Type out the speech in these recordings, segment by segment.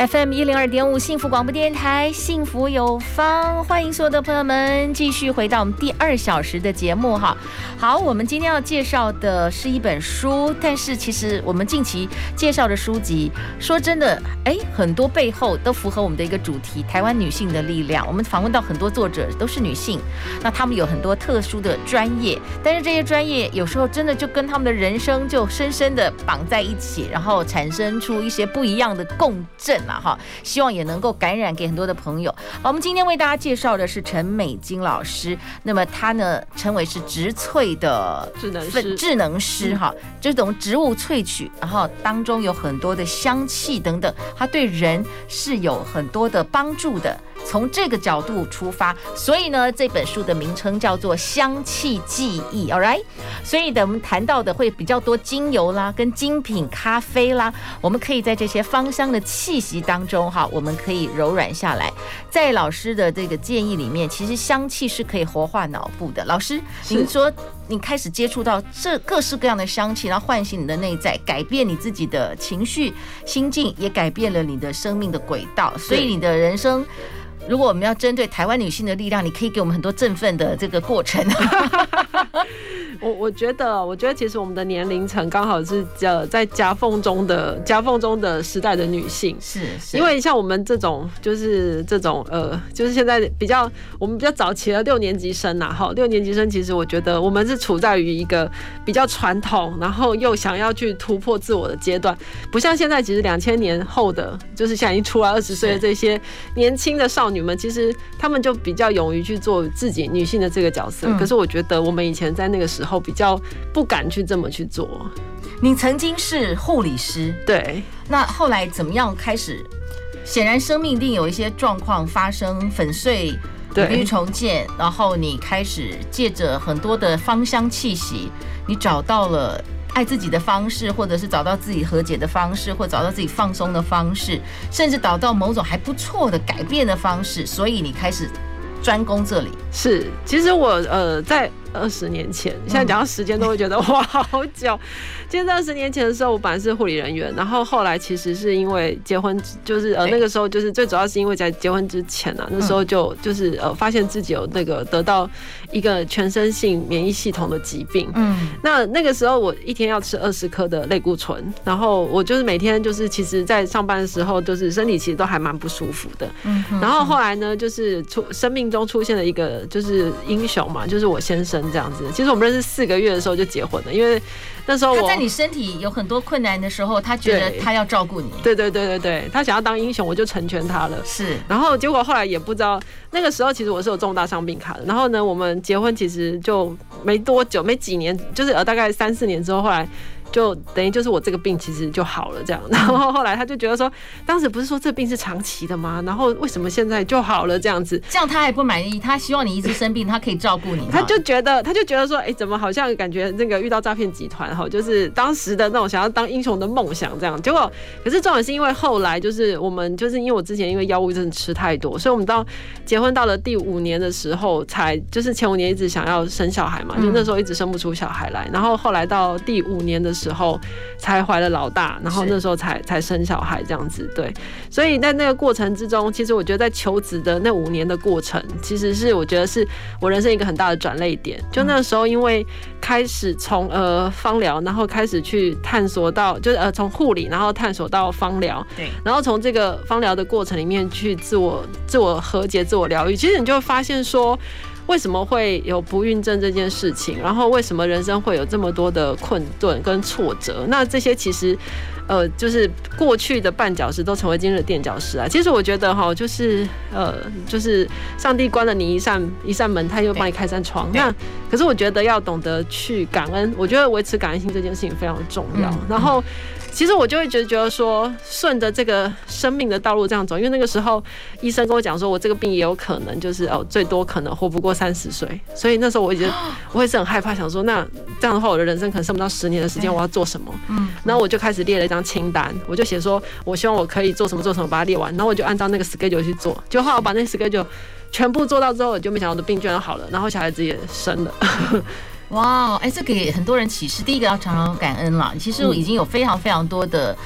FM 一零二点五幸福广播电台，幸福有方，欢迎所有的朋友们继续回到我们第二小时的节目哈。好，我们今天要介绍的是一本书，但是其实我们近期介绍的书籍，说真的，哎，很多背后都符合我们的一个主题——台湾女性的力量。我们访问到很多作者都是女性，那她们有很多特殊的专业，但是这些专业有时候真的就跟她们的人生就深深的绑在一起，然后产生出一些不一样的共振。哈，希望也能够感染给很多的朋友。好，我们今天为大家介绍的是陈美金老师，那么她呢称为是植萃的智能师，智能师哈，这种植物萃取，然后当中有很多的香气等等，它对人是有很多的帮助的。从这个角度出发，所以呢，这本书的名称叫做《香气记忆》，All right。所以等我们谈到的会比较多精油啦，跟精品咖啡啦，我们可以在这些芳香的气息当中哈，我们可以柔软下来。在老师的这个建议里面，其实香气是可以活化脑部的。老师，您说你开始接触到这各式各样的香气，然后唤醒你的内在，改变你自己的情绪心境，也改变了你的生命的轨道，所以你的人生。如果我们要针对台湾女性的力量，你可以给我们很多振奋的这个过程。我我觉得，我觉得其实我们的年龄层刚好是呃在夹缝中的夹缝中的时代的女性，是，是。因为像我们这种就是这种呃，就是现在比较我们比较早期的六年级生呐，哈，六年级生其实我觉得我们是处在于一个比较传统，然后又想要去突破自我的阶段，不像现在其实两千年后的，就是现在已经出来二十岁的这些年轻的少女们，其实她们就比较勇于去做自己女性的这个角色。可是我觉得我们以前在那个时候。比较不敢去这么去做。你曾经是护理师，对，那后来怎么样开始？显然生命一定有一些状况发生，粉碎，对，必须重建。然后你开始借着很多的芳香气息，你找到了爱自己的方式，或者是找到自己和解的方式，或找到自己放松的方式，甚至找到某种还不错的改变的方式。所以你开始专攻这里。是，其实我呃在。二十年前，现在讲到时间都会觉得哇，好久。其实二十年前的时候，我本来是护理人员，然后后来其实是因为结婚，就是呃那个时候就是最主要是因为在结婚之前啊，那时候就就是呃发现自己有那个得到一个全身性免疫系统的疾病。嗯，那那个时候我一天要吃二十颗的类固醇，然后我就是每天就是其实在上班的时候，就是身体其实都还蛮不舒服的。嗯，然后后来呢，就是出生命中出现了一个就是英雄嘛，就是我先生。这样子，其实我们认识四个月的时候就结婚了，因为那时候我他在你身体有很多困难的时候，他觉得他要照顾你，对对对对对，他想要当英雄，我就成全他了。是，然后结果后来也不知道，那个时候其实我是有重大伤病卡的。然后呢，我们结婚其实就没多久，没几年，就是呃大概三四年之后，后来。就等于就是我这个病其实就好了这样，然后后来他就觉得说，当时不是说这病是长期的吗？然后为什么现在就好了这样子？这样他还不满意，他希望你一直生病，他可以照顾你。他就觉得，他就觉得说，哎，怎么好像感觉那个遇到诈骗集团哈，就是当时的那种想要当英雄的梦想这样。结果，可是重点是因为后来就是我们就是因为我之前因为药物真的吃太多，所以我们到结婚到了第五年的时候才就是前五年一直想要生小孩嘛，就那时候一直生不出小孩来，然后后来到第五年的时候。才怀了老大，然后那时候才才生小孩这样子，对。所以在那个过程之中，其实我觉得在求职的那五年的过程，其实是我觉得是我人生一个很大的转捩点。就那时候，因为开始从呃芳疗，然后开始去探索到，就是呃从护理，然后探索到芳疗，对。然后从这个芳疗的过程里面去自我自我和解、自我疗愈，其实你就会发现说。为什么会有不孕症这件事情？然后为什么人生会有这么多的困顿跟挫折？那这些其实，呃，就是过去的绊脚石都成为今日的垫脚石啊。其实我觉得哈，就是呃，就是上帝关了你一扇一扇门，他又帮你开扇窗。那可是我觉得要懂得去感恩，我觉得维持感恩心这件事情非常重要。然后。其实我就会觉得觉得说，顺着这个生命的道路这样走，因为那个时候医生跟我讲说，我这个病也有可能就是哦，最多可能活不过三十岁，所以那时候我已经 我会是很害怕，想说那这样的话，我的人生可能剩不到十年的时间，我要做什么？嗯，然后我就开始列了一张清单，我就写说，我希望我可以做什么做什么，把它列完，然后我就按照那个 schedule 去做，就后来我把那个 schedule 全部做到之后，我就没想到我的病居然好了，然后小孩子也生了。哇，哎，这给很多人启示。第一个要常常感恩了。其实我已经有非常非常多的。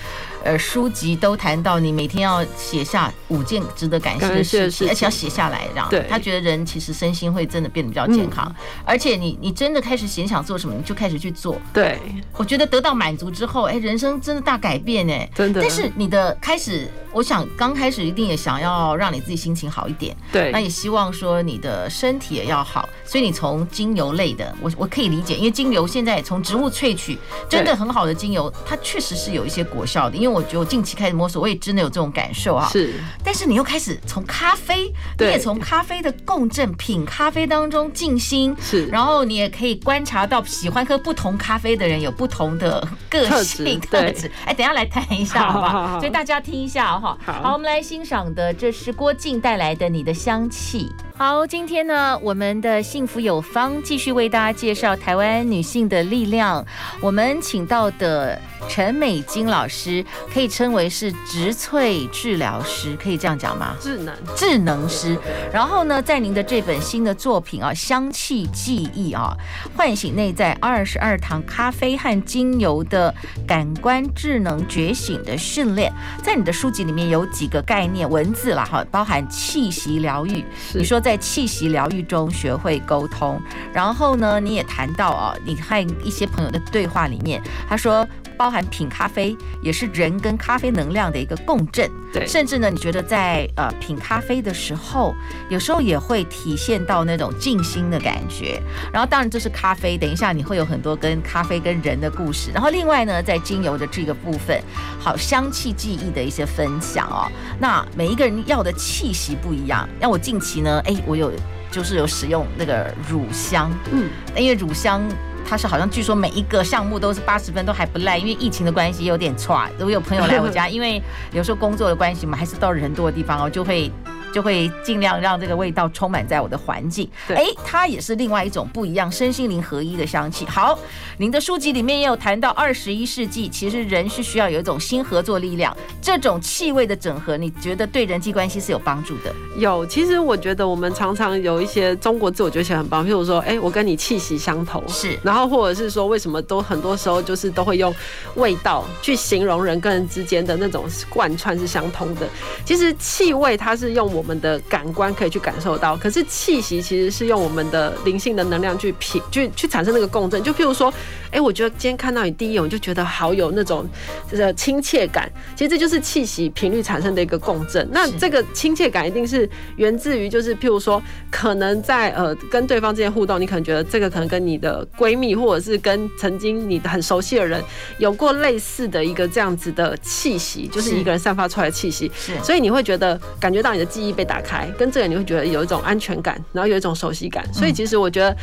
呃，书籍都谈到你每天要写下五件值得感谢的事情，而且要写下来，这样。对，他觉得人其实身心会真的变得比较健康，嗯、而且你你真的开始想想做什么，你就开始去做。对，我觉得得到满足之后，哎、欸，人生真的大改变哎，真的。但是你的开始，我想刚开始一定也想要让你自己心情好一点，对，那也希望说你的身体也要好，所以你从精油类的，我我可以理解，因为精油现在从植物萃取真的很好的精油，它确实是有一些果效的，因为。我觉得我近期开始摸索，我也真的有这种感受啊。是，但是你又开始从咖啡，你也从咖啡的共振品咖啡当中静心，是，然后你也可以观察到喜欢喝不同咖啡的人有不同的个性特质。哎，等一下来谈一下好不好？所以大家听一下哈。好，我们来欣赏的这是郭靖带来的你的香气。好，今天呢，我们的幸福有方继续为大家介绍台湾女性的力量。我们请到的陈美金老师可以称为是植萃治疗师，可以这样讲吗？智能智能师。然后呢，在您的这本新的作品啊，《香气记忆》啊，唤醒内在二十二堂咖啡和精油的感官智能觉醒的训练，在你的书籍里面有几个概念文字啦，哈，包含气息疗愈。你说。在气息疗愈中学会沟通，然后呢，你也谈到啊，你和一些朋友的对话里面，他说，包含品咖啡也是人跟咖啡能量的一个共振，对，甚至呢，你觉得在呃品咖啡的时候，有时候也会体现到那种静心的感觉。然后当然这是咖啡，等一下你会有很多跟咖啡跟人的故事。然后另外呢，在精油的这个部分，好，香气记忆的一些分享哦。那每一个人要的气息不一样。那我近期呢，哎。我有，就是有使用那个乳香，嗯，因为乳香他是好像据说每一个项目都是八十分都还不赖，因为疫情的关系有点差。如果有朋友来我家，因为有时候工作的关系嘛，还是到人多的地方哦，就会。就会尽量让这个味道充满在我的环境。哎，它也是另外一种不一样、身心灵合一的香气。好，您的书籍里面也有谈到，二十一世纪其实人是需要有一种新合作力量，这种气味的整合，你觉得对人际关系是有帮助的？有，其实我觉得我们常常有一些中国字，我觉得写很棒，譬如说，哎，我跟你气息相投，是，然后或者是说，为什么都很多时候就是都会用味道去形容人跟人之间的那种贯穿是相通的。其实气味它是用我。我们的感官可以去感受到，可是气息其实是用我们的灵性的能量去品，去去产生那个共振。就譬如说，哎，我觉得今天看到你第一眼，我就觉得好有那种呃亲切感。其实这就是气息频率产生的一个共振。那这个亲切感一定是源自于，就是譬如说，可能在呃跟对方之间互动，你可能觉得这个可能跟你的闺蜜，或者是跟曾经你很熟悉的人有过类似的一个这样子的气息，就是一个人散发出来的气息。是，所以你会觉得感觉到你的记忆。被打开，跟这个你会觉得有一种安全感，然后有一种熟悉感，所以其实我觉得。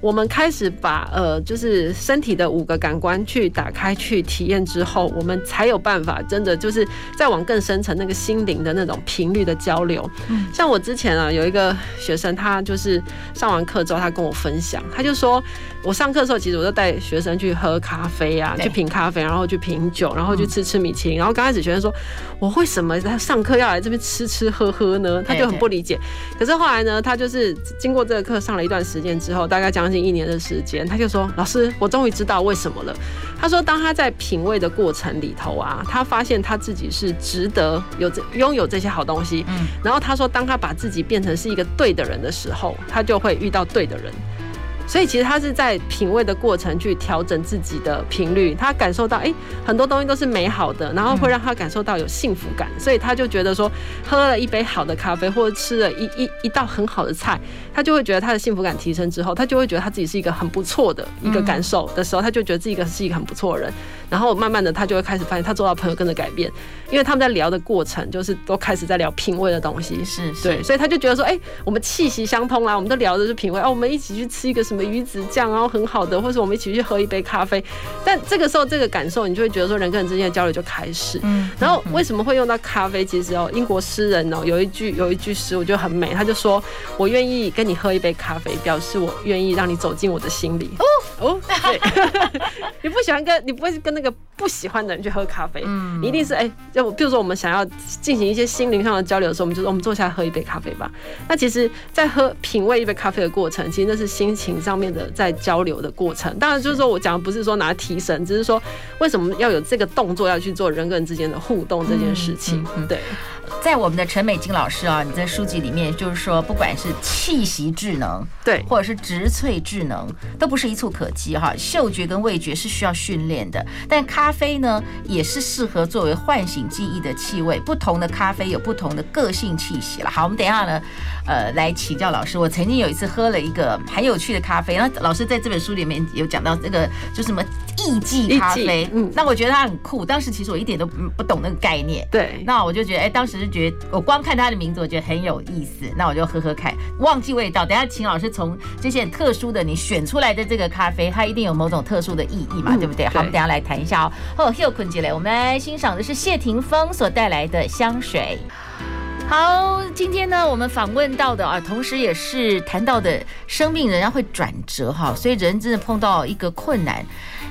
我们开始把呃，就是身体的五个感官去打开、去体验之后，我们才有办法真的就是再往更深层那个心灵的那种频率的交流。嗯，像我之前啊，有一个学生，他就是上完课之后，他跟我分享，他就说，我上课的时候，其实我就带学生去喝咖啡啊，去品咖啡，然后去品酒，然后去吃吃米其林。然后刚开始学生说，我为什么他上课要来这边吃吃喝喝呢？他就很不理解。可是后来呢，他就是经过这个课上了一段时间之后，大概讲。将近一年的时间，他就说：“老师，我终于知道为什么了。”他说：“当他在品味的过程里头啊，他发现他自己是值得有这拥有这些好东西。嗯，然后他说，当他把自己变成是一个对的人的时候，他就会遇到对的人。”所以其实他是在品味的过程去调整自己的频率，他感受到哎、很多东西都是美好的，然后会让他感受到有幸福感，所以他就觉得说喝了一杯好的咖啡或者吃了一一一道很好的菜，他就会觉得他的幸福感提升之后，他就会觉得他自己是一个很不错的一个感受的时候，他就觉得自己是一个很不错的人，然后慢慢的他就会开始发现他做到朋友跟着改变，因为他们在聊的过程就是都开始在聊品味的东西，是，对，所以他就觉得说哎、我们气息相通啊，我们都聊的是品味啊，我们一起去吃一个什么。么鱼子酱，然后很好的，或者我们一起去喝一杯咖啡。但这个时候这个感受，你就会觉得说人跟人之间的交流就开始。嗯。然后为什么会用到咖啡？其实哦，英国诗人哦有一句有一句诗，我觉得很美，他就说：“我愿意跟你喝一杯咖啡，表示我愿意让你走进我的心里。”哦哦，对，你不喜欢跟你不会跟那个不喜欢的人去喝咖啡，嗯，你一定是哎、欸，就比如说我们想要进行一些心灵上的交流的时候，我们就说我们坐下来喝一杯咖啡吧。那其实，在喝品味一杯咖啡的过程，其实那是心情上面的在交流的过程。当然，就是说我讲的不是说拿提神，只是说为什么要有这个动作要去做人跟人之间的互动这件事情。嗯，对。在我们的陈美金老师啊，你在书籍里面就是说，不管是气息智能，对，或者是植萃智能，都不是一蹴可及哈。嗅觉跟味觉是需要训练的，但咖啡呢，也是适合作为唤醒记忆的气味。不同的咖啡有不同的个性气息了。好，我们等一下呢，呃，来请教老师。我曾经有一次喝了一个很有趣的咖啡，那老师在这本书里面有讲到这个，就什么艺妓咖啡，嗯，那我觉得它很酷。当时其实我一点都不懂那个概念，对，那我就觉得，哎，当时。就觉得我光看它的名字，我觉得很有意思，那我就喝喝看。忘记味道，等下请老师从这些很特殊的你选出来的这个咖啡，它一定有某种特殊的意义嘛，嗯、对不对？好，我们等下来谈一下哦。哦坤姐来，我们来欣赏的是谢霆锋所带来的香水。好，今天呢，我们访问到的啊，同时也是谈到的生命仍然会转折哈，所以人真的碰到一个困难。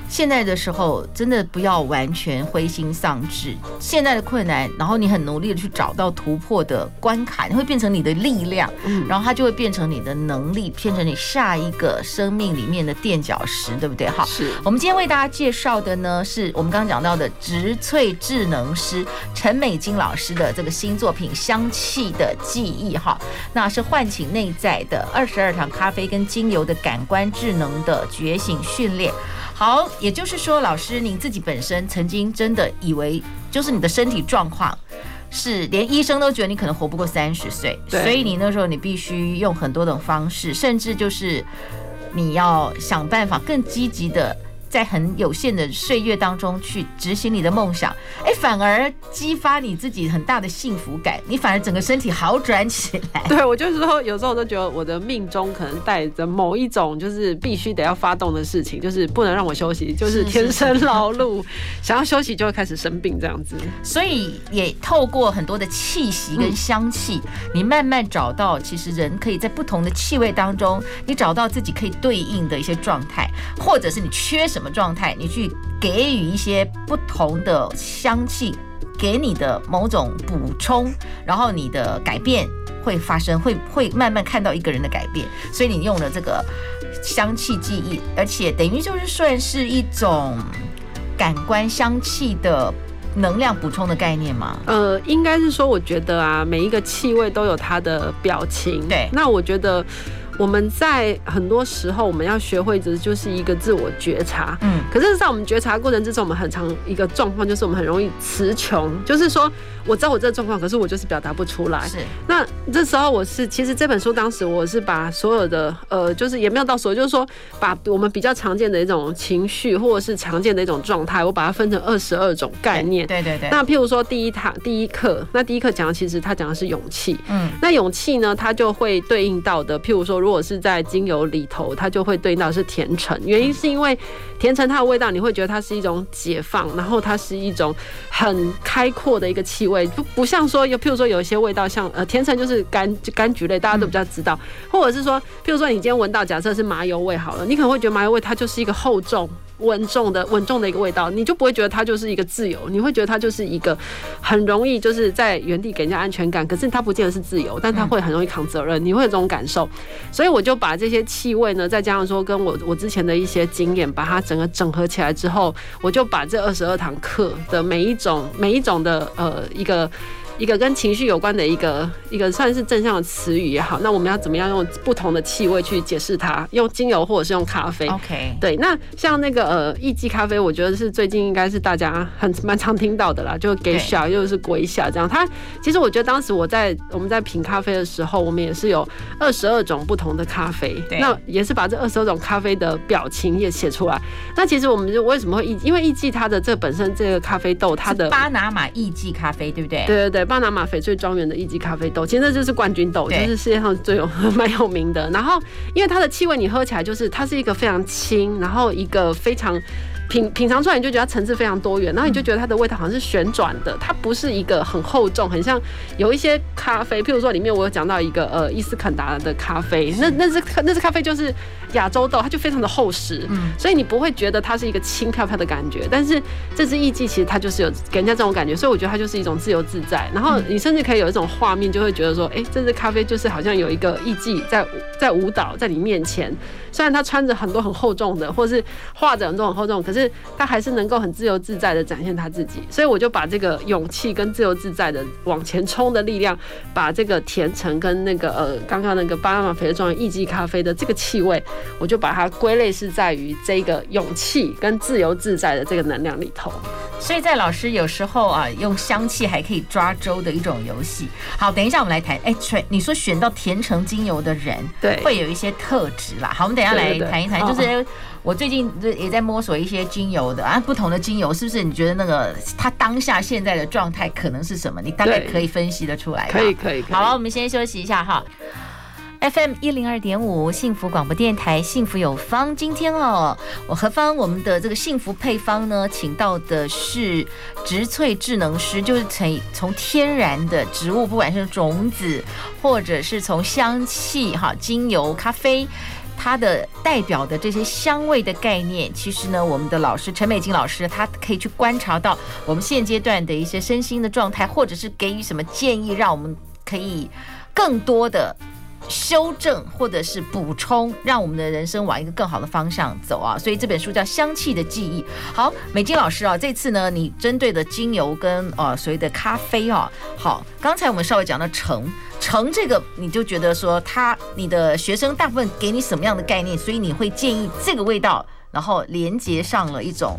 现在的时候，真的不要完全灰心丧志。现在的困难，然后你很努力的去找到突破的关卡，你会变成你的力量，然后它就会变成你的能力，变成你下一个生命里面的垫脚石，对不对？哈，是我们今天为大家介绍的呢，是我们刚刚讲到的植萃智能师陈美金老师的这个新作品《香气的记忆》哈，那是唤醒内在的二十二堂咖啡跟精油的感官智能的觉醒训练。好，也就是说，老师，你自己本身曾经真的以为，就是你的身体状况是连医生都觉得你可能活不过三十岁，所以你那时候你必须用很多种方式，甚至就是你要想办法更积极的。在很有限的岁月当中去执行你的梦想，哎，反而激发你自己很大的幸福感，你反而整个身体好转起来。对，我就是说，有时候我都觉得我的命中可能带着某一种，就是必须得要发动的事情，就是不能让我休息，就是天生劳碌，想要休息就会开始生病这样子。所以也透过很多的气息跟香气，你慢慢找到，其实人可以在不同的气味当中，你找到自己可以对应的一些状态，或者是你缺什么。什么状态？你去给予一些不同的香气，给你的某种补充，然后你的改变会发生，会会慢慢看到一个人的改变。所以你用了这个香气记忆，而且等于就是算是一种感官香气的能量补充的概念吗？呃，应该是说，我觉得啊，每一个气味都有它的表情。对，那我觉得。我们在很多时候，我们要学会的就是一个自我觉察。嗯，可是，在我们觉察过程之中，我们很常一个状况就是我们很容易词穷，就是说我知道我这个状况，可是我就是表达不出来。是。那这时候，我是其实这本书当时我是把所有的呃，就是也没有到所有，就是说把我们比较常见的一种情绪或者是常见的一种状态，我把它分成二十二种概念。对对对。那譬如说第一堂第一课，那第一课讲的其实他讲的是勇气。嗯。那勇气呢，它就会对应到的，譬如说。如果是在精油里头，它就会对应到是甜橙，原因是因为甜橙它的味道，你会觉得它是一种解放，然后它是一种很开阔的一个气味，不不像说有，譬如说有一些味道像呃甜橙就是柑柑橘类，大家都比较知道，或者是说，譬如说你今天闻到假设是麻油味好了，你可能会觉得麻油味它就是一个厚重。稳重的稳重的一个味道，你就不会觉得它就是一个自由，你会觉得它就是一个很容易就是在原地给人家安全感。可是它不见得是自由，但它会很容易扛责任，你会有这种感受。所以我就把这些气味呢，再加上说跟我我之前的一些经验，把它整个整合起来之后，我就把这二十二堂课的每一种每一种的呃一个。一个跟情绪有关的一个一个算是正向的词语也好，那我们要怎么样用不同的气味去解释它？用精油或者是用咖啡？OK，对。那像那个呃艺妓咖啡，我觉得是最近应该是大家很蛮常听到的啦，就给小又是归下这样。它其实我觉得当时我在我们在品咖啡的时候，我们也是有二十二种不同的咖啡，那也是把这二十二种咖啡的表情也写出来。那其实我们就为什么会艺？因为艺妓它的这本身这个咖啡豆，它的巴拿马艺妓咖啡，对不对？对对对。巴拿马翡翠庄园的一级咖啡豆，其实这就是冠军豆，就是世界上最有 蛮有名的。然后因为它的气味，你喝起来就是它是一个非常轻，然后一个非常。品品尝出来你就觉得它层次非常多元，然后你就觉得它的味道好像是旋转的，它不是一个很厚重，很像有一些咖啡，譬如说里面我有讲到一个呃伊斯肯达的咖啡，那那是那只咖啡就是亚洲豆，它就非常的厚实，嗯，所以你不会觉得它是一个轻飘飘的感觉，但是这支艺妓其实它就是有给人家这种感觉，所以我觉得它就是一种自由自在，然后你甚至可以有一种画面，就会觉得说，哎、欸，这支咖啡就是好像有一个艺妓在在舞蹈在你面前，虽然他穿着很多很厚重的，或是画着很多很厚重，可是。是，他还是能够很自由自在的展现他自己，所以我就把这个勇气跟自由自在的往前冲的力量，把这个甜橙跟那个呃刚刚那个巴拿马翡翠庄园艺妓咖啡的这个气味，我就把它归类是在于这个勇气跟自由自在的这个能量里头。所以在老师有时候啊，用香气还可以抓周的一种游戏。好，等一下我们来谈。哎、欸，你说选到甜橙精油的人，对，会有一些特质啦。好，我们等一下来谈一谈，就是。我最近也在摸索一些精油的啊，不同的精油是不是？你觉得那个它当下现在的状态可能是什么？你大概可以分析得出来。可以，可以，可以。好了，我们先休息一下哈。FM 一零二点五，幸福广播电台，幸福有方。今天哦，我何方我们的这个幸福配方呢，请到的是植萃智能师，就是从从天然的植物，不管是种子，或者是从香气哈，精油、咖啡。它的代表的这些香味的概念，其实呢，我们的老师陈美静老师，他可以去观察到我们现阶段的一些身心的状态，或者是给予什么建议，让我们可以更多的修正或者是补充，让我们的人生往一个更好的方向走啊。所以这本书叫《香气的记忆》。好，美金老师啊，这次呢，你针对的精油跟呃所谓的咖啡啊，好，刚才我们稍微讲到橙。橙这个，你就觉得说它，你的学生大部分给你什么样的概念？所以你会建议这个味道，然后连接上了一种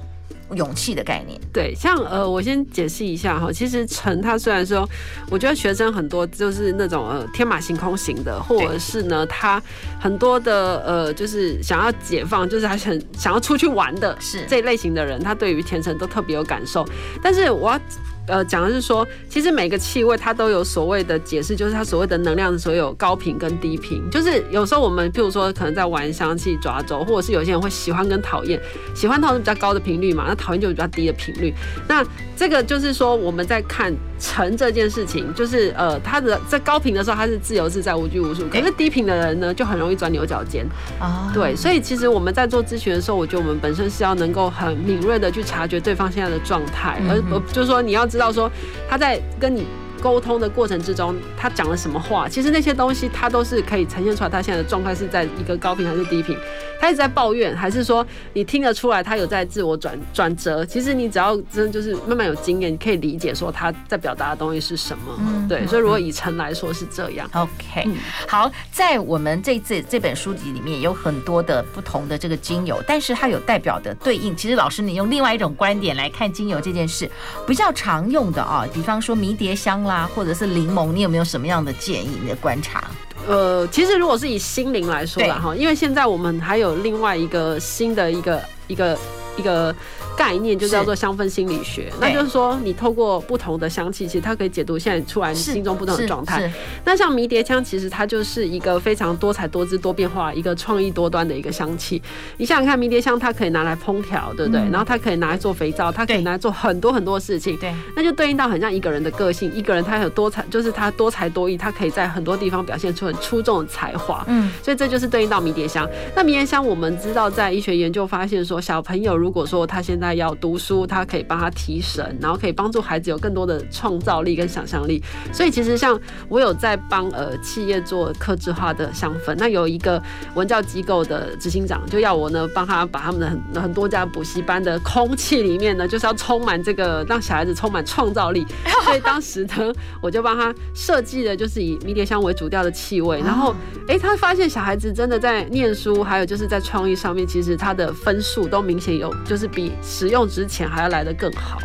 勇气的概念。对，像呃，我先解释一下哈，其实陈他虽然说，我觉得学生很多就是那种呃天马行空型的，或者是呢，他很多的呃就是想要解放，就是还很想要出去玩的，是这类型的人，他对于甜橙都特别有感受。但是我要。呃，讲的是说，其实每个气味它都有所谓的解释，就是它所谓的能量的所有高频跟低频。就是有时候我们，譬如说，可能在玩香气抓周，或者是有些人会喜欢跟讨厌，喜欢它是比较高的频率嘛，那讨厌就是比较低的频率。那这个就是说，我们在看橙这件事情，就是呃，他的在高频的时候，他是自由自在、无拘无束；可是低频的人呢，就很容易钻牛角尖。啊，对，所以其实我们在做咨询的时候，我觉得我们本身是要能够很敏锐的去察觉对方现在的状态，而而就是说你要。知道说他在跟你沟通的过程之中，他讲了什么话？其实那些东西他都是可以呈现出来，他现在的状态是在一个高频还是低频？他一直在抱怨，还是说你听得出来他有在自我转转折？其实你只要真的就是慢慢有经验，你可以理解说他在表达的东西是什么。嗯，对。所以如果以陈来说是这样。OK，好，在我们这次这本书籍里面有很多的不同的这个精油，但是它有代表的对应。其实老师你用另外一种观点来看精油这件事，比较常用的啊，比方说迷迭香啦，或者是柠檬，你有没有什么样的建议？你的观察？呃，其实如果是以心灵来说啦哈，因为现在我们还有另外一个新的一个一个一个。概念就叫做香氛心理学，那就是说你透过不同的香气，其实它可以解读现在出来你心中不同的状态。那像迷迭香，其实它就是一个非常多彩多姿、多变化、一个创意多端的一个香气。你想想看，迷迭香它可以拿来烹调，对不对？然后它可以拿来做肥皂，它可以拿来做很多很多事情。对，那就对应到很像一个人的个性，一个人他有多彩，就是他多才多艺，他可以在很多地方表现出很出众的才华。嗯，所以这就是对应到迷迭香。那迷迭香，我们知道在医学研究发现说，小朋友如果说他现在要读书，它可以帮他提神，然后可以帮助孩子有更多的创造力跟想象力。所以其实像我有在帮呃企业做客制化的香氛，那有一个文教机构的执行长就要我呢帮他把他们的很很多家补习班的空气里面呢，就是要充满这个让小孩子充满创造力。所以当时呢，我就帮他设计的就是以迷迭香为主调的气味。然后哎、欸，他发现小孩子真的在念书，还有就是在创意上面，其实他的分数都明显有，就是比使用之前还要来得更好，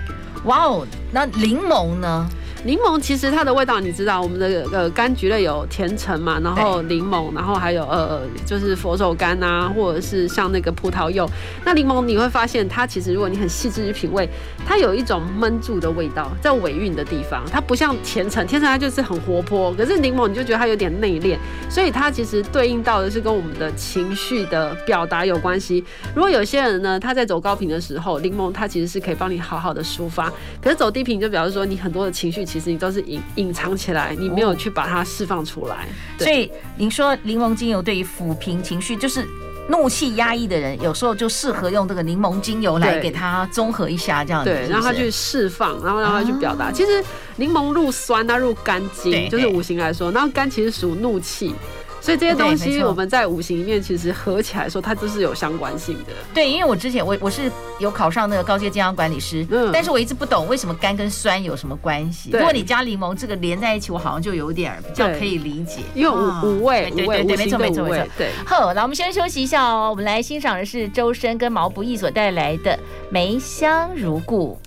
哇哦！那柠檬呢？柠檬其实它的味道，你知道，我们的呃柑橘类有甜橙嘛，然后柠檬，然后还有呃就是佛手柑啊，或者是像那个葡萄柚。那柠檬你会发现，它其实如果你很细致去品味，它有一种闷住的味道，在尾韵的地方，它不像甜橙，甜橙它就是很活泼，可是柠檬你就觉得它有点内敛，所以它其实对应到的是跟我们的情绪的表达有关系。如果有些人呢，他在走高频的时候，柠檬它其实是可以帮你好好的抒发，可是走低频就表示说你很多的情绪其实你都是隐隐藏起来，你没有去把它释放出来。所以您说柠檬精油对于抚平情绪，就是怒气压抑的人，有时候就适合用这个柠檬精油来给它综合一下，这样子对，让它去释放，然后让它去表达。其实柠檬入酸，它入肝经，就是五行来说，然后肝其实属怒气。所以这些东西我们在五行里面其实合起来说，它都是有相关性的。对，因为我之前我我是有考上那个高阶健康管理师，嗯，但是我一直不懂为什么肝跟酸有什么关系。如果你加柠檬这个连在一起，我好像就有点比较可以理解。因为五五味，对对对，没错没错没错。对，好，那我们先休息一下哦，我们来欣赏的是周深跟毛不易所带来的《梅香如故》。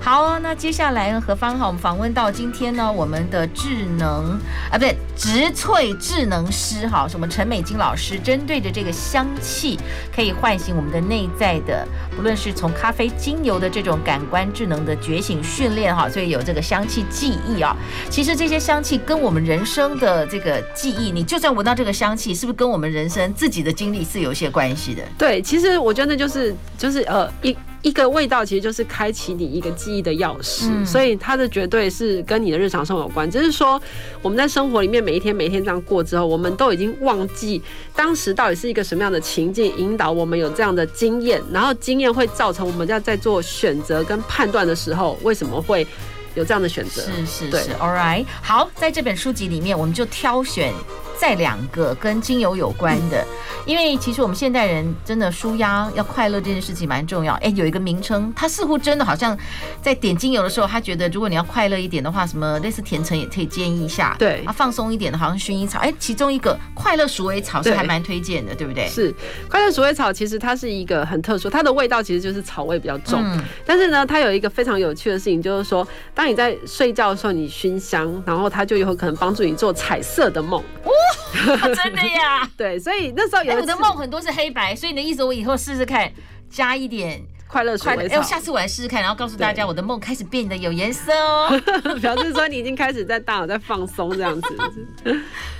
好，那接下来何方哈，我们访问到今天呢，我们的智能啊，不对，植萃智能师哈，是我们陈美金老师，针对着这个香气，可以唤醒我们的内在的，不论是从咖啡精油的这种感官智能的觉醒训练哈，所以有这个香气记忆啊。其实这些香气跟我们人生的这个记忆，你就算闻到这个香气，是不是跟我们人生自己的经历是有些关系的？对，其实我觉得就是就是呃一。一个味道其实就是开启你一个记忆的钥匙，嗯，所以它的绝对是跟你的日常生活有关。只是说我们在生活里面每一天每一天这样过之后，我们都已经忘记当时到底是一个什么样的情境引导我们有这样的经验，然后经验会造成我们要在做选择跟判断的时候，为什么会有这样的选择？是是是，All right。好，在这本书籍里面，我们就挑选。再两个跟精油有关的，因为其实我们现代人真的舒压要快乐这件事情蛮重要。哎，有一个名称，它似乎真的好像在点精油的时候，他觉得如果你要快乐一点的话，什么类似甜橙也可以建议一下。对，啊，放松一点的，好像薰衣草。哎，其中一个快乐鼠尾草是还蛮推荐的，对，对不对？是，快乐鼠尾草其实它是一个很特殊，它的味道其实就是草味比较重。嗯。但是呢，它有一个非常有趣的事情，就是说，当你在睡觉的时候，你熏香，然后它就有可能帮助你做彩色的梦。真的呀，对，所所以那时候有、欸、我的梦很多是黑白，所以你的意思我以后试试看加一点快乐鼠尾草。哎，下次我来试试看，然后告诉大家我的梦开始变得有颜色哦，表示说你已经开始在大脑在放松这样子。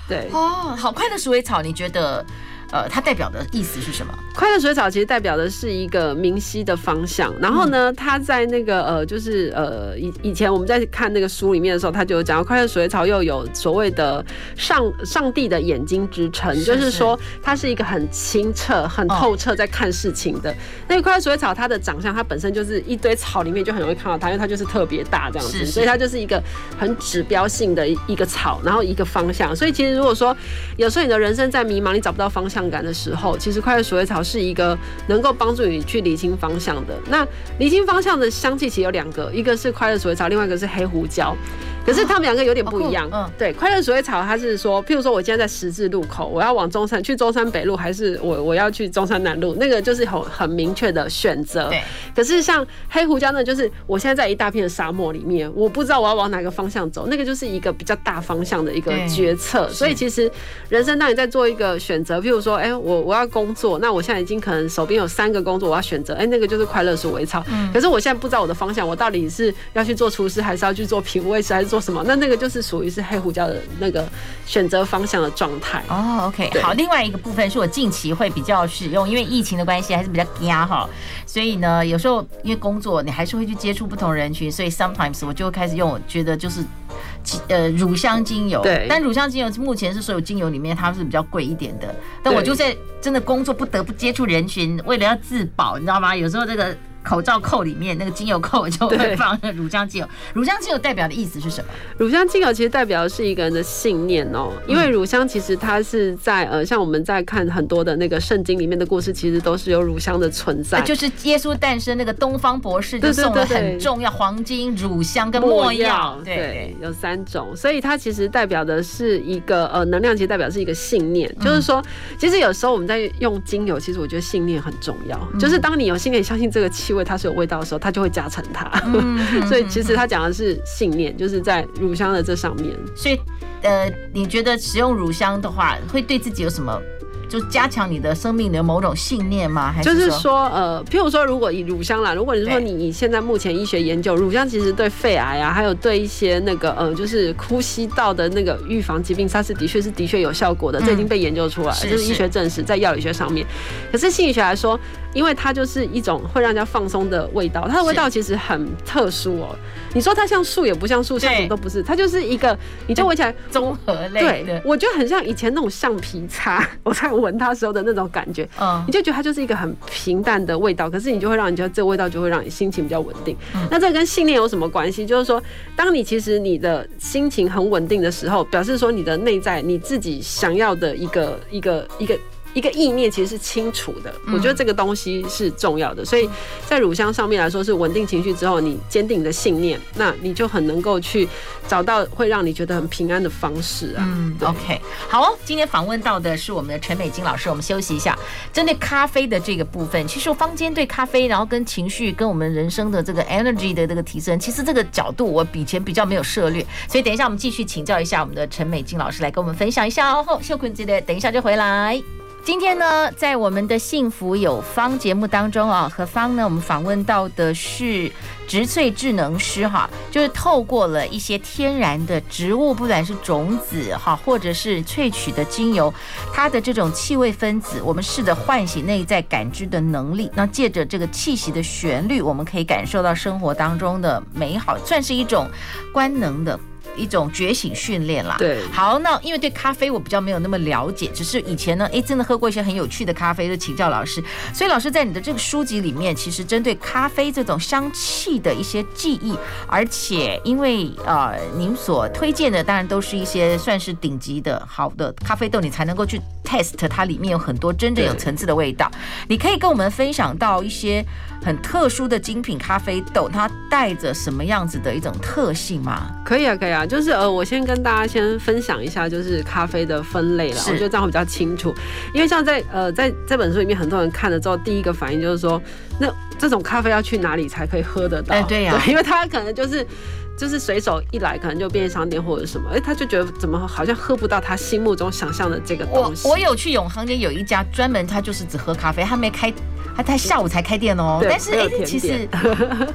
对，哦，好，快乐鼠尾草，你觉得？呃，它代表的意思是什么？快乐水草其实代表的是一个明晰的方向。然后呢，它在那个呃，就是呃，以以前我们在看那个书里面的时候，它就有讲到快乐水草又有所谓的上上帝的眼睛之称，就是说它是一个很清澈、很透彻在看事情的。那个快乐水草，它的长相，它本身就是一堆草里面就很容易看到它，因为它就是特别大这样子，所以它就是一个很指标性的一个草，然后一个方向。所以其实如果说有时候你的人生在迷茫，你找不到方向。向感的时候，其实快乐鼠尾草是一个能够帮助你去理清方向的。那理清方向的香气其实有两个，一个是快乐鼠尾草，另外一个是黑胡椒。可是他们两个有点不一样。嗯，对，快乐鼠尾草它是说，譬如说我今天在十字路口，我要往中山去中山北路，还是我我要去中山南路，那个就是很很明确的选择。对。可是像黑胡椒呢，就是我现在在一大片的沙漠里面，我不知道我要往哪个方向走，那个就是一个比较大方向的一个决策。所以其实人生当你在做一个选择，譬如说，哎、欸，我我要工作，那我现在已经可能手边有三个工作，我要选择，哎、欸，那个就是快乐鼠尾草。嗯。可是我现在不知道我的方向，我到底是要去做厨师，还是要去做品味师，还是做做什么？那那个就是属于是黑胡椒的那个选择方向的状态哦。OK，好，另外一个部分是我近期会比较使用，因为疫情的关系还是比较压哈，所以呢，有时候因为工作你还是会去接触不同人群，所以 sometimes 我就会开始用，我觉得就是呃乳香精油。对，但乳香精油目前是所有精油里面它是比较贵一点的，但我就在真的工作不得不接触人群，为了要自保，你知道吗？有时候这个。口罩扣里面那个精油扣就会放乳香精油。乳香精油代表的意思是什么？乳香精油其实代表的是一个人的信念哦，因为乳香其实它是在呃，像我们在看很多的那个圣经里面的故事，其实都是有乳香的存在。就是耶稣诞生那个东方博士就送了很重要黄金、乳香跟墨药，对，有三种，所以它其实代表的是一个呃能量，其实代表是一个信念，就是说，其实有时候我们在用精油，其实我觉得信念很重要，就是当你有信念相信这个气。味它是有味道的时候，它就会加成它。所以其实它讲的是信念，就是在乳香的这上面。所以，呃，你觉得使用乳香的话，会对自己有什么？就加强你的生命的某种信念吗？还是就是说，呃，譬如说，如果以乳香啦，如果你说你你现在目前医学研究，乳香其实对肺癌啊，还有对一些那个呃，就是呼吸道的那个预防疾病，它是的确是的确有效果的，这已经被研究出来，就是医学证实在药理学上面。可是心理学来说，因为它就是一种会让人家放松的味道，它的味道其实很特殊哦。你说它像树也不像树，像什么都不是，它就是一个，你就闻起来综合类的。对，我觉得很像以前那种橡皮擦，我在闻它时候的那种感觉，嗯，你就觉得它就是一个很平淡的味道，可是你就会让你觉得这个味道就会让你心情比较稳定。那这跟信念有什么关系？就是说，当你其实你的心情很稳定的时候，表示说你的内在你自己想要的一个一个一个。一个一个意念其实是清楚的，我觉得这个东西是重要的，所以在乳香上面来说是稳定情绪之后，你坚定的信念，那你就很能够去找到会让你觉得很平安的方式啊。嗯，OK，好哦，今天访问到的是我们的陈美金老师，我们休息一下。针对咖啡的这个部分，其实坊间对咖啡，然后跟情绪，跟我们人生的这个 energy 的这个提升，其实这个角度我以前比较没有涉略，所以等一下我们继续请教一下我们的陈美金老师来跟我们分享一下哦。后秀坤记得等一下就回来。今天呢，在我们的幸福有方节目当中啊，何方呢，我们访问到的是植萃智能师哈，就是透过了一些天然的植物，不管是种子哈，或者是萃取的精油，它的这种气味分子，我们试着唤醒内在感知的能力。那借着这个气息的旋律，我们可以感受到生活当中的美好，算是一种官能的。一种觉醒训练啦。对，好，那因为对咖啡我比较没有那么了解，只是以前呢，哎，真的喝过一些很有趣的咖啡，就请教老师。所以老师在你的这个书籍里面，其实针对咖啡这种香气的一些记忆，而且因为呃，您所推荐的当然都是一些算是顶级的好的咖啡豆，你才能够去 test 它里面有很多真正有层次的味道。你可以跟我们分享到一些很特殊的精品咖啡豆，它带着什么样子的一种特性吗？可以啊，可以啊。就是呃，我先跟大家先分享一下，就是咖啡的分类了。我觉得这样会比较清楚。因为像在呃，在这本书里面，很多人看了之后，第一个反应就是说，那这种咖啡要去哪里才可以喝得到？哎，对呀，因为他可能就是。就是随手一来，可能就便利商店或者什么，哎、欸，他就觉得怎么好像喝不到他心目中想象的这个东西。我我有去永恒街有一家专门，他就是只喝咖啡，他没开，他他下午才开店哦。但是哎、欸，其实，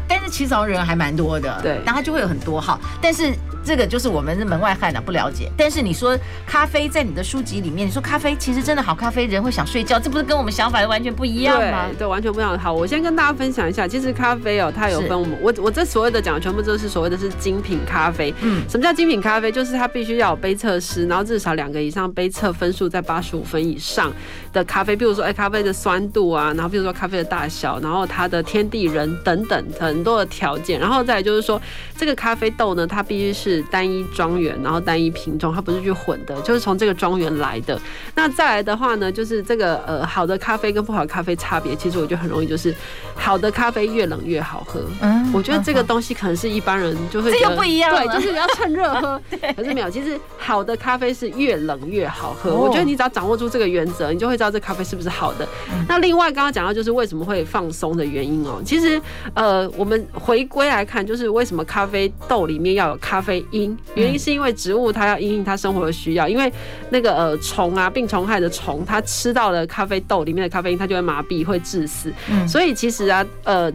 但是其实 人还蛮多的。对，然后他就会有很多号，但是。这个就是我们是门外汉啊，不了解。但是你说咖啡在你的书籍里面，你说咖啡其实真的好咖啡，人会想睡觉，这不是跟我们想法完全不一样吗？对，对，完全不一样。好，我先跟大家分享一下，其实咖啡哦，它有分我们我我这所谓的讲的全部都是所谓的是精品咖啡。嗯，什么叫精品咖啡？就是它必须要有杯测师，然后至少两个以上杯测分数在八十五分以上的咖啡。比如说，哎，咖啡的酸度啊，然后比如说咖啡的大小，然后它的天地人等等很多的条件，然后再来就是说，这个咖啡豆呢，它必须是单一。庄园，然后单一品种，它不是去混的，就是从这个庄园来的。那再来的话呢，就是这个呃好的咖啡跟不好的咖啡差别，其实我觉得很容易，就是好的咖啡越冷越好喝。嗯，我觉得这个东西可能是一般人就会这个不一样，对，就是你要趁热喝。可是没有，其实好的咖啡是越冷越好喝。我觉得你只要掌握住这个原则，你就会知道这咖啡是不是好的。那另外刚刚讲到就是为什么会放松的原因哦，其实呃我们回归来看，就是为什么咖啡豆里面要有咖啡因，原因。是因为植物它要因应它生活的需要，因为那个呃虫啊，病虫害的虫，它吃到了咖啡豆里面的咖啡因，它就会麻痹，会致死。嗯，所以其实啊，呃。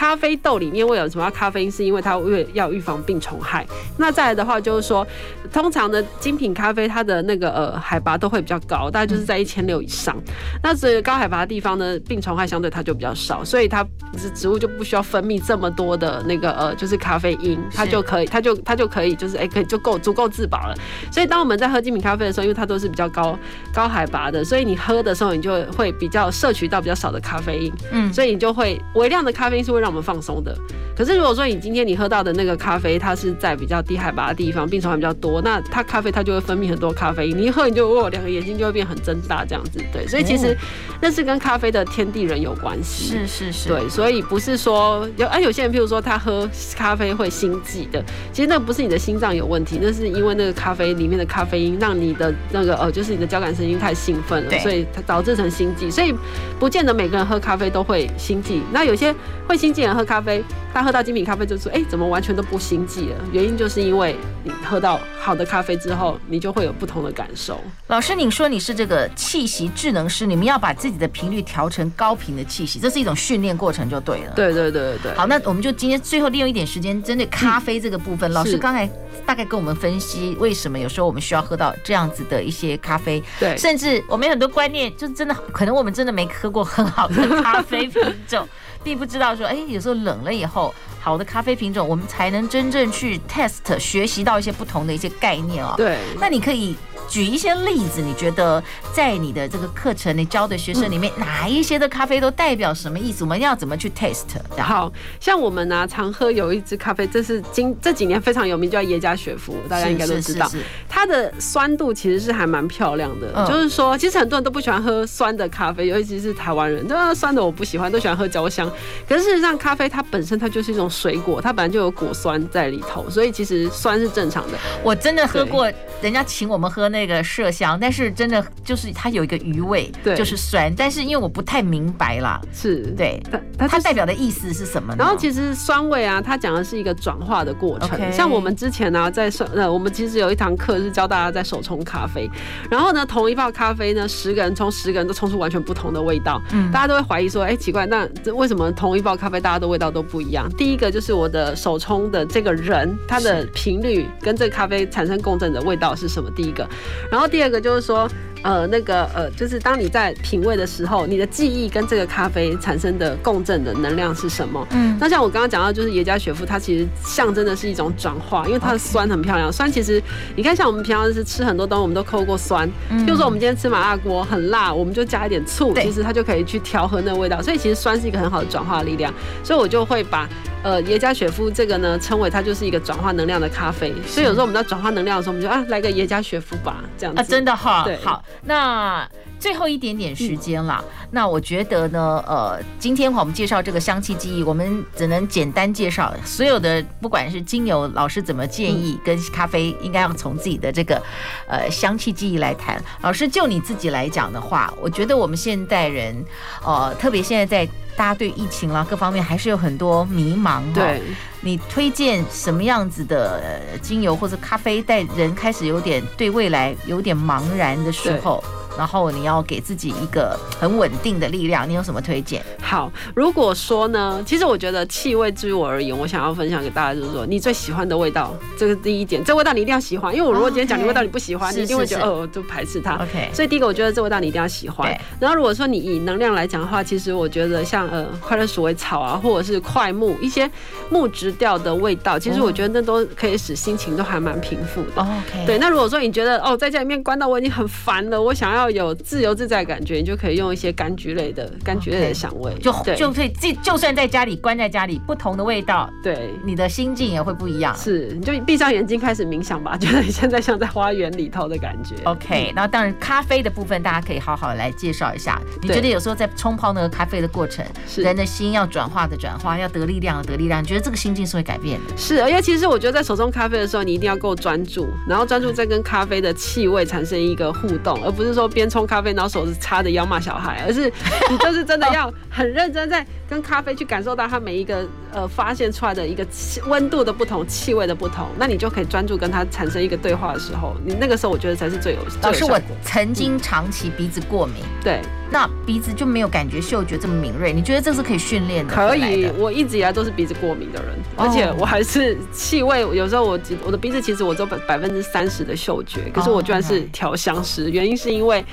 咖啡豆里面会有什么咖啡因？是因为它为要预防病虫害。那再来的话，就是说，通常的精品咖啡，它的那个呃海拔都会比较高，大概就是在一千六以上。那所以高海拔的地方呢，病虫害相对它就比较少，所以它植物就不需要分泌这么多的那个呃就是咖啡因，它就可以，它就它就可以就是哎、可以就够足够自保了。所以当我们在喝精品咖啡的时候，因为它都是比较高高海拔的，所以你喝的时候你就会比较摄取到比较少的咖啡因。嗯，所以你就会微量的咖啡因是会让我们放松的，可是如果说你今天你喝到的那个咖啡，它是在比较低海拔的地方，病虫害比较多，那它咖啡它就会分泌很多咖啡因，你一喝你就哦，两个眼睛就会变很睁大这样子。对，所以其实那是跟咖啡的天地人有关系。是是是。对，所以不是说有啊，有些人譬如说他喝咖啡会心悸的，其实那不是你的心脏有问题，那是因为那个咖啡里面的咖啡因让你的那个呃，就是你的交感神经太兴奋了，所以它导致成心悸。所以不见得每个人喝咖啡都会心悸。那有些会心悸的人喝咖啡，他喝到精品咖啡就说，哎，怎么完全都不心悸了？原因就是因为你喝到好的咖啡之后，你就会有不同的感受。老师，你说你是这个气息智能师，你们要把自己的频率调成高频的气息，这是一种训练过程就对了。对对对对对。好，那我们就今天最后利用一点时间，针对咖啡这个部分，嗯、老师刚才大概跟我们分析为什么有时候我们需要喝到这样子的一些咖啡。对，甚至我们有很多观念，就是真的可能我们真的没喝过很好的咖啡品种。并不知道说，哎，有时候冷了以后，好的咖啡品种，我们才能真正去 test 学习到一些不同的一些概念哦。对，那你可以。举一些例子，你觉得在你的这个课程你教的学生里面，哪一些的咖啡都代表什么意思？我们要怎么去 taste？好像我们呢、啊，常喝有一支咖啡，这是今这几年非常有名，叫耶加雪夫，大家应该都知道。它的酸度其实是还蛮漂亮的，就是说，其实很多人都不喜欢喝酸的咖啡，尤其是台湾人，对酸的我不喜欢，都喜欢喝焦香。可是事实上，咖啡它本身它就是一种水果，它本来就有果酸在里头，所以其实酸是正常的。我真的喝过，人家请我们喝那。那个麝香，但是真的就是它有一个余味，对，就是酸。但是因为我不太明白啦，是对它它代表的意思是什么呢？然后其实酸味啊，它讲的是一个转化的过程。Okay. 像我们之前呢、啊，在呃，我们其实有一堂课是教大家在手冲咖啡，然后呢，同一泡咖啡呢，十个人冲，十个人都冲出完全不同的味道。嗯，大家都会怀疑说，哎、欸，奇怪，那这为什么同一泡咖啡大家的味道都不一样？第一个就是我的手冲的这个人，他的频率跟这个咖啡产生共振的味道是什么？第一个。然后第二个就是说。呃，那个呃，就是当你在品味的时候，你的记忆跟这个咖啡产生的共振的能量是什么？嗯，那像我刚刚讲到，就是耶加雪夫，它其实象征的是一种转化，因为它的酸很漂亮。酸其实你看，像我们平常是吃很多东西，我们都抠过酸。嗯，比如说我们今天吃麻辣锅很辣，我们就加一点醋，其实它就可以去调和那个味道。所以其实酸是一个很好的转化力量。所以我就会把呃耶加雪夫这个呢称为它就是一个转化能量的咖啡。所以有时候我们在转化能量的时候，我们就啊来个耶加雪夫吧，这样子。啊，真的哈，对，好。那最后一点点时间了，嗯，那我觉得呢，呃，今天我们介绍这个香气记忆，我们只能简单介绍所有的，不管是精油老师怎么建议，跟咖啡应该要从自己的这个呃香气记忆来谈。老师就你自己来讲的话，我觉得我们现代人，呃，特别现在在大家对疫情啦各方面还是有很多迷茫。对，你推荐什么样子的精油或者咖啡，带人开始有点对未来有点茫然的时候？然后你要给自己一个很稳定的力量，你有什么推荐？好，如果说呢，其实我觉得气味至于我而言，我想要分享给大家就是说，你最喜欢的味道，这个第一点，这味道你一定要喜欢，因为我如果今天讲你味道你不喜欢，你一定会觉得哦，就排斥它。OK，所以第一个我觉得这味道你一定要喜欢。然后如果说你以能量来讲的话，其实我觉得像呃快乐鼠尾草啊，或者是快木一些木质调的味道，其实我觉得那都可以使心情都还蛮平复的。OK，对。那如果说你觉得哦在家里面关到我已经很烦了，我想要。要有自由自在感觉，你就可以用一些柑橘类的柑橘类的香味，就就可以就就算在家里关在家里，不同的味道，对你的心境也会不一样。是，你就闭上眼睛开始冥想吧，觉得你现在像在花园里头的感觉。OK，那当然咖啡的部分，大家可以好好来介绍一下。你觉得有时候在冲泡那个咖啡的过程，人的心要转化的转化，要得力量的得力量，你觉得这个心境是会改变的？是，而且其实我觉得在手中咖啡的时候，你一定要够专注，然后专注在跟咖啡的气味产生一个互动，而不是说。边冲咖啡，然后手是插着腰骂小孩，而是 你就是真的要很认真在跟咖啡去感受到它每一个呃发现出来的一个气温度的不同、气味的不同，那你就可以专注跟它产生一个对话的时候，你那个时候我觉得才是最有。老师，我曾经长期鼻子过敏，嗯、对。那鼻子就没有感觉嗅觉这么敏锐，你觉得这是可以训练的？可以，我一直以来都是鼻子过敏的人，而且我还是气味，有时候我我的鼻子其实我只有百百分之三十的嗅觉，可是我居然是调香师，原因是因为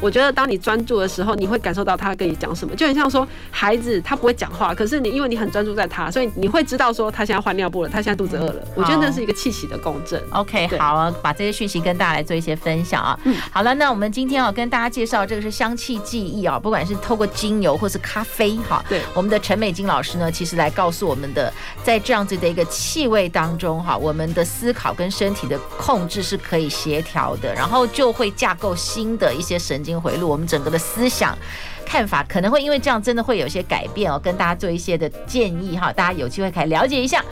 我觉得当你专注的时候，你会感受到他跟你讲什么，就很像说孩子他不会讲话，可是你因为你很专注在他，所以你会知道说他现在换尿布了，他现在肚子饿了。我觉得那是一个气息的共振。OK，好啊，把这些讯息跟大家来做一些分享啊。嗯，好了，那我们今天啊跟大家介绍这个是香气记忆啊，不管是透过精油或是咖啡哈，对，我们的陈美金老师呢，其实来告诉我们的，在这样子的一个气味当中哈，我们的思考跟身体的控制是可以协调的，然后就会架构新的一些神经回路，我们整个的思想。看法可能会因为这样，真的会有些改变哦，跟大家做一些的建议哈，大家有机会可以了解一下。